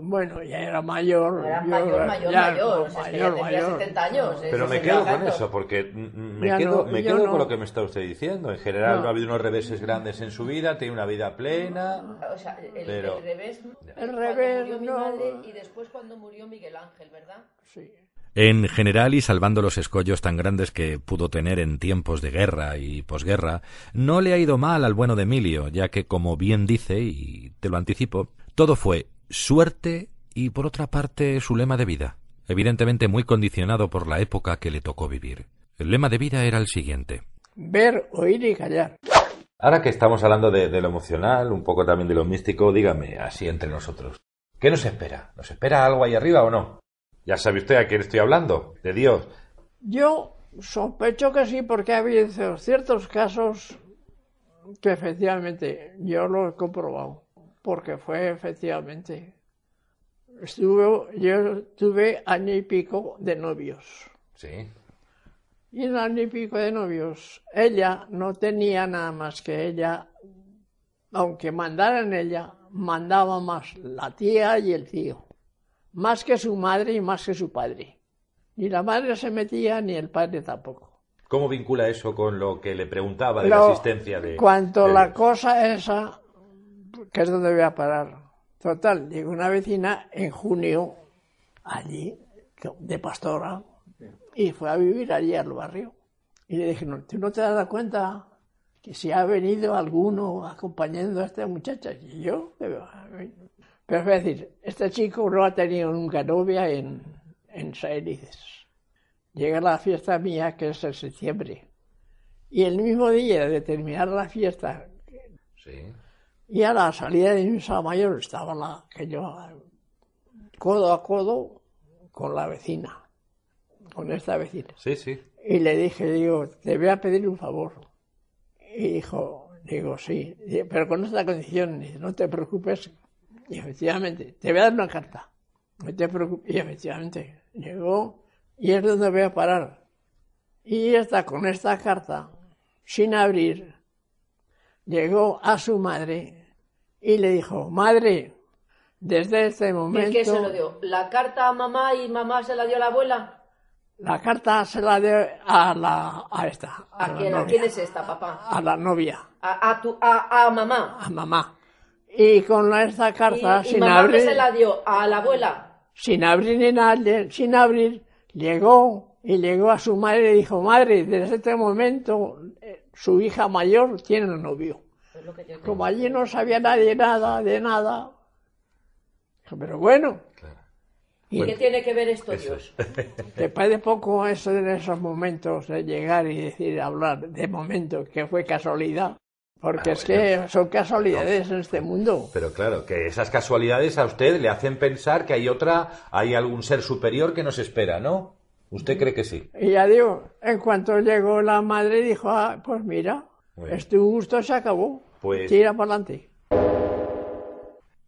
Bueno, ya era mayor. Era yo- mayor, mayor, ya, mayor. O sea, es que ya mayor, tendría mayor. 70 años. ¿eh? Pero me quedo con tanto. eso, porque me Ya quedo, no, me yo quedo no. con lo que me está usted diciendo. En general No. no ha habido unos reveses grandes en su vida, tiene una vida plena. O sea, el, Pero- el revés. El cuando revés, murió mi madre y después cuando murió Miguel Ángel, ¿verdad? Sí. En general, y salvando los escollos tan grandes que pudo tener en tiempos de guerra y posguerra, no le ha ido mal al bueno de Emilio, ya que, como bien dice, y te lo anticipo, todo fue suerte y, por otra parte, su lema de vida, evidentemente muy condicionado por la época que le tocó vivir. El lema de vida era el siguiente. Ver, oír y callar. Ahora que estamos hablando de, de lo emocional, un poco también de lo místico, dígame así entre nosotros. ¿Qué nos espera? ¿Nos espera algo ahí arriba o no? Ya sabe usted a quién estoy hablando, de Dios. Yo sospecho que sí, porque ha habido ciertos casos que efectivamente yo lo he comprobado, porque fue efectivamente. Estuve, yo tuve año y pico de novios. Sí. Y en año y pico de novios, ella no tenía nada más que ella, aunque mandara en ella, mandaba más la tía y el tío, más que su madre y más que su padre. Ni la madre se metía ni el padre tampoco. ¿Cómo vincula eso con lo que le preguntaba de Lo- la asistencia de... Cuanto de la cosa esa, que es donde voy a parar. Total, llegó una vecina en junio, allí, de pastora, y fue a vivir allí al barrio. Y le dije, no, ¿tú no te has dado cuenta que si ha venido alguno acompañando a esta muchacha? Y yo, pero es decir, este chico no ha tenido nunca novia en, en. Llega la fiesta mía, que es en septiembre. Y el mismo día de terminar la fiesta, Sí. Y a la salida de misa mayor estaba la que yo codo a codo con la vecina, con esta vecina. Sí, sí. Y le dije, digo, te voy a pedir un favor. Y dijo, digo, sí, pero con esta condición, no te preocupes. Y efectivamente, te voy a dar una carta. No te preocupes. Y efectivamente, llegó y es donde voy a parar. Y está con esta carta, sin abrir, llegó a su madre y le dijo, madre, desde este ¿Y momento... qué se lo dio? ¿La carta a mamá y mamá se la dio a la abuela? La carta se la dio a la a esta, a, ¿A la quién, ¿A quién es esta, papá? a la novia, A, a, tu, a, a mamá. a mamá. Y con esta ¿Y, carta, y sin mamá abrir, que se la dio? ¿A la abuela? sin abrir ni nada, sin abrir, llegó y llegó a su madre y dijo, madre, desde este momento eh, su hija mayor tiene un novio. Es lo que yo Como allí no sabía nadie nada de nada, pero bueno, ¿Y qué tiene que ver esto, Dios? Te parece poco eso en esos momentos de llegar y decir, hablar de momento, que fue casualidad. Porque Ah, es que son casualidades en este mundo. Pero claro, que esas casualidades a usted le hacen pensar que hay otra, hay algún ser superior que nos espera, ¿no? ¿Usted cree que sí? Y ya digo, en cuanto llegó la madre, dijo, ah, pues mira. Es tu gusto, se acabó. Pues- Tira para adelante.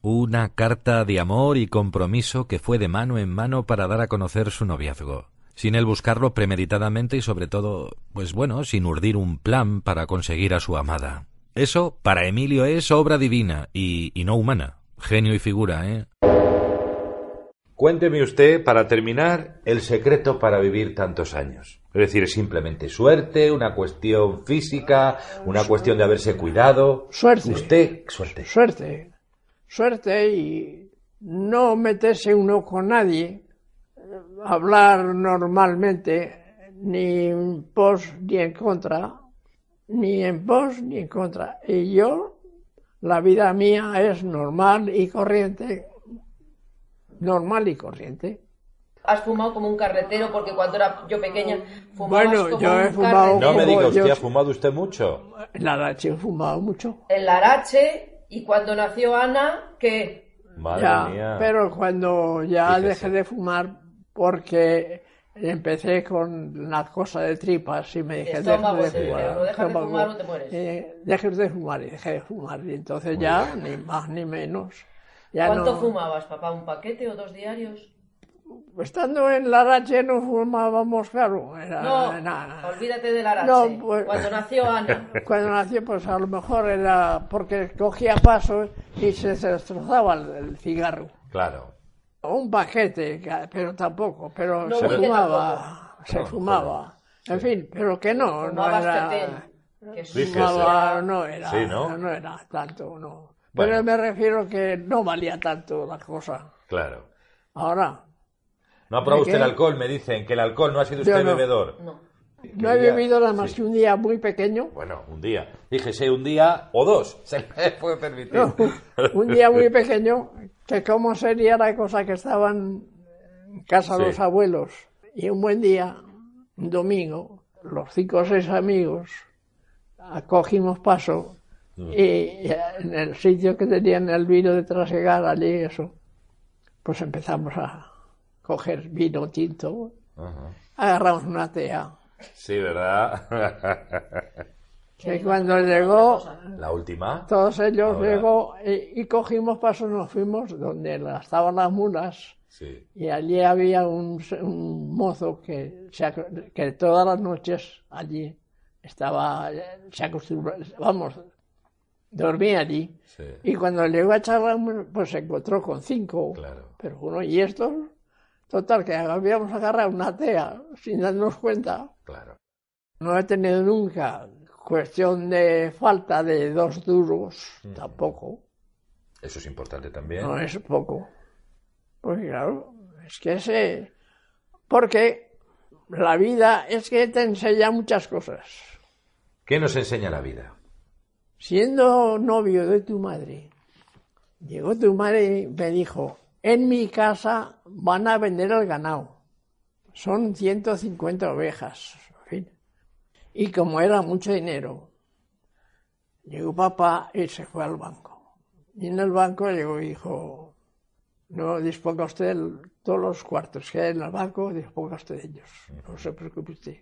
Una carta de amor y compromiso que fue de mano en mano para dar a conocer su noviazgo, sin él buscarlo premeditadamente y sobre todo, pues bueno, sin urdir un plan para conseguir a su amada. Eso, para Emilio, es obra divina y, y no humana. Genio y figura, ¿eh? Cuénteme usted, para terminar, el secreto para vivir tantos años. Es decir, ¿es simplemente suerte, una cuestión física, una cuestión de haberse cuidado. Suerte. Usted, suerte. Suerte. Suerte y no meterse uno con nadie, hablar normalmente, ni en pos ni en contra, ni en pos ni en contra. Y yo la vida mía es normal y corriente, normal y corriente. Has fumado como un carretero porque cuando era yo pequeña fumabas Bueno, como yo he un fumado- No me diga usted, yo- ¿ha fumado usted mucho? En la noche he fumado mucho. El Larache y cuando nació Ana, que Madre Ya, mía. pero cuando ya Fíjese. dejé de fumar porque empecé con la cosa de tripas y me dije sí, de fumar. dejas de fumar o te mueres. eh, dejes de fumar y dejé de fumar y entonces ya ni más ni menos. Ya ¿cuánto no- fumabas, papá? ¿Un paquete o dos diarios? Estando en la rache no fumábamos, claro. Era, No, olvídate del Larache. No, pues- Cuando nació Ana. Cuando nació, pues a lo mejor era porque cogía paso y se destrozaba el, el cigarro. Claro. Un paquete, que- pero tampoco, pero No, se fumaba, se No, fumaba. En fin, pero que no, no era, Fíjese. fumaba, no era, Sí, ¿no? no era tanto, no. Bueno. Pero me refiero que no valía tanto la cosa. Claro. Ahora, No ha probado ¿De usted el alcohol, me dicen que el alcohol no ha sido usted no. bebedor. No. no he día? bebido nada más Sí. que un día muy pequeño, Bueno, un día. Fíjese, un día o dos. Se le puede permitir. no, un día muy pequeño, que como sería la cosa que estaban en casa Sí. los abuelos. Y un buen día, un domingo, los cinco o seis amigos cogimos paso. Y en el sitio que tenían el vino de trasegar allí eso, pues empezamos a coger vino tinto, Ajá. agarramos una tea. Sí, ¿verdad? Que cuando llegó, La última. todos ellos Ahora. llegó y, y cogimos paso, nos fuimos donde estaban las mulas Sí. y allí había un, un mozo que, se que todas las noches allí estaba, se acostumbraba, vamos, dormía allí. Sí. Y cuando llegó a charlar, pues se encontró con cinco. Claro. Pero uno, ¿y estos? Total, que habíamos agarrado una tea sin darnos cuenta. Claro. No he tenido nunca cuestión de falta de dos duros, tampoco. Eso es importante también. No es poco. Porque claro, es que ese... Porque la vida es que te enseña muchas cosas. ¿Qué nos enseña la vida? Siendo novio de tu madre, llegó tu madre y me dijo, en mi casa van a vender el ganado. Son 150 ovejas. Y como era mucho dinero, llegó papá y se fue al banco. Y en el banco llegó y dijo, no disponga usted el- todos los cuartos que hay en el banco, disponga usted de ellos. No se preocupe usted.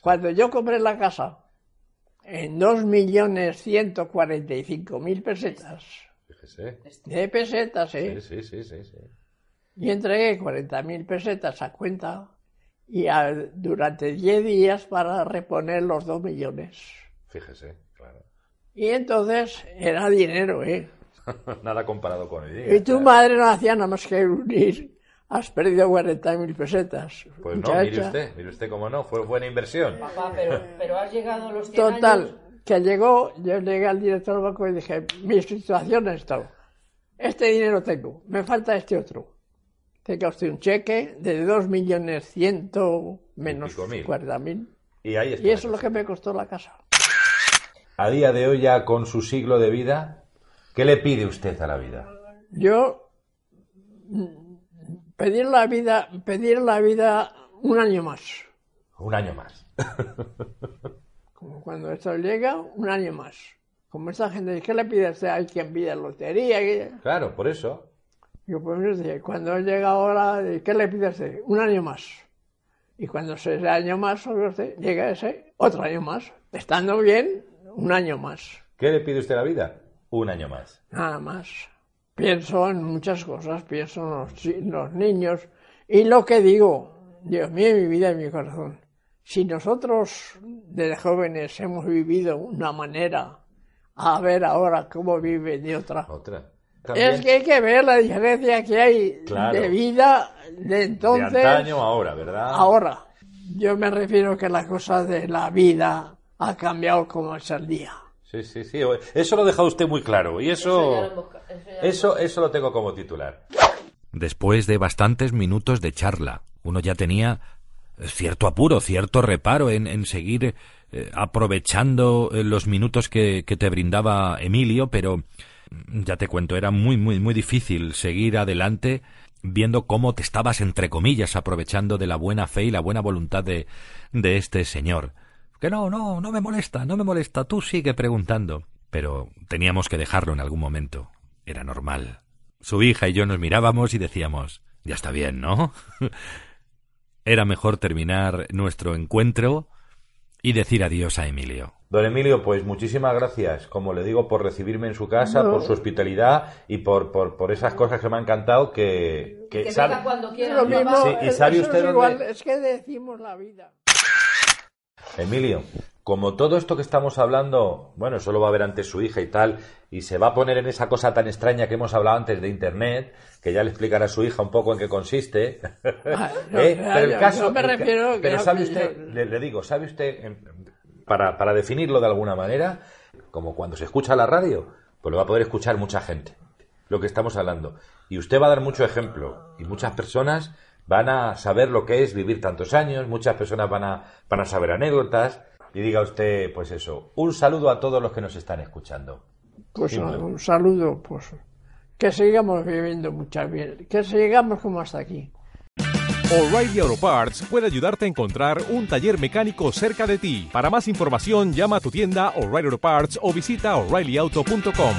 Cuando yo compré la casa, en 2.145.000 pesetas, Fíjese. de pesetas, ¿eh? Sí, sí, sí, sí, sí. Y entregué 40.000 pesetas a cuenta y a- durante 10 días para reponer los 2 millones. Fíjese, claro. Y entonces era dinero, ¿eh? Nada comparado con hoy día. Y tu claro. madre no hacía nada más que unir. Has perdido 40.000 pesetas. Pues no, mire usted, mire usted cómo no, fue buena inversión. Papá, pero, pero has llegado a los 100 años. Total, que llegó, yo llegué al director del banco y dije, mi situación es esta. Este dinero tengo, me falta este otro. Tenga usted un cheque de 2 millones ciento menos pico mil. 40 mil. Y ahí está. Y eso es lo que me costó la casa. A día de hoy, ya con su siglo de vida, ¿qué le pide usted a la vida? Yo pedir la vida, pedir la vida un año más. Un año más. Como cuando esto llega, un año más. Como esta gente dice, ¿qué le pide a usted? Hay quien pide lotería. Claro, por eso. Yo pues cuando llega ahora, ¿qué le pide a usted? Un año más. Y cuando se ese año más, llega ese, otro año más. Estando bien, un año más. ¿Qué le pide usted a la vida? Un año más. Nada más. Pienso en muchas cosas, pienso en los, los niños. Y lo que digo, Dios mío, mi vida y mi corazón. Si nosotros, de jóvenes, hemos vivido una manera, a ver ahora cómo vive de otra. Otra. Es También que hay que ver la diferencia que hay Claro. de vida de entonces de antaño a ahora, ¿verdad? ahora. Yo me refiero que la cosa de la vida ha cambiado como es el día. Sí, sí, sí. Eso lo ha dejado used muy claro. Y Eso ya lo eso, eso eso lo tengo como titular. Después de bastantes minutos de charla, uno ya tenía cierto apuro, cierto reparo en, en seguir eh, aprovechando eh, los minutos que, que te brindaba Emilio, pero mm, ya te cuento, era muy, muy, muy difícil seguir adelante viendo cómo te estabas, entre comillas, aprovechando de la buena fe y la buena voluntad de, de este señor. Que no, no, no me molesta, no me molesta, tú sigue preguntando. Pero teníamos que dejarlo en algún momento. Era normal. Su hija y yo nos mirábamos y decíamos, ya está bien, ¿no? Era mejor terminar nuestro encuentro y decir adiós a Emilio. Don Emilio, pues muchísimas gracias, como le digo, por recibirme en su casa, por su hospitalidad y por, por, por, esas cosas que me ha encantado que... Que, que sabe... cuando quiera. Sí, y sabe usted es, igual, es que decimos la vida. Emilio, como todo esto que estamos hablando, bueno, eso lo va a ver ante su hija y tal, y se va a poner en esa cosa tan extraña que hemos hablado antes de Internet, que ya le explicará a su hija un poco en qué consiste. Ah, no, ¿Eh? Pero el caso, no me refiero pero sabe usted, le, le, digo, sabe usted, para, para definirlo de alguna manera, como cuando se escucha la radio, pues lo va a poder escuchar mucha gente, lo que estamos hablando. Y usted va a dar mucho ejemplo, y muchas personas van a saber lo que es vivir tantos años, muchas personas van a, van a saber anécdotas, y diga usted, pues eso, un saludo a todos los que nos están escuchando. Pues un saludo, pues que sigamos viviendo muchas bien, que sigamos como hasta aquí. O'Reilly Auto Parts puede ayudarte a encontrar un taller mecánico cerca de ti. Para más información, llama a tu tienda O'Reilly Auto Parts o visita oreillyauto.com.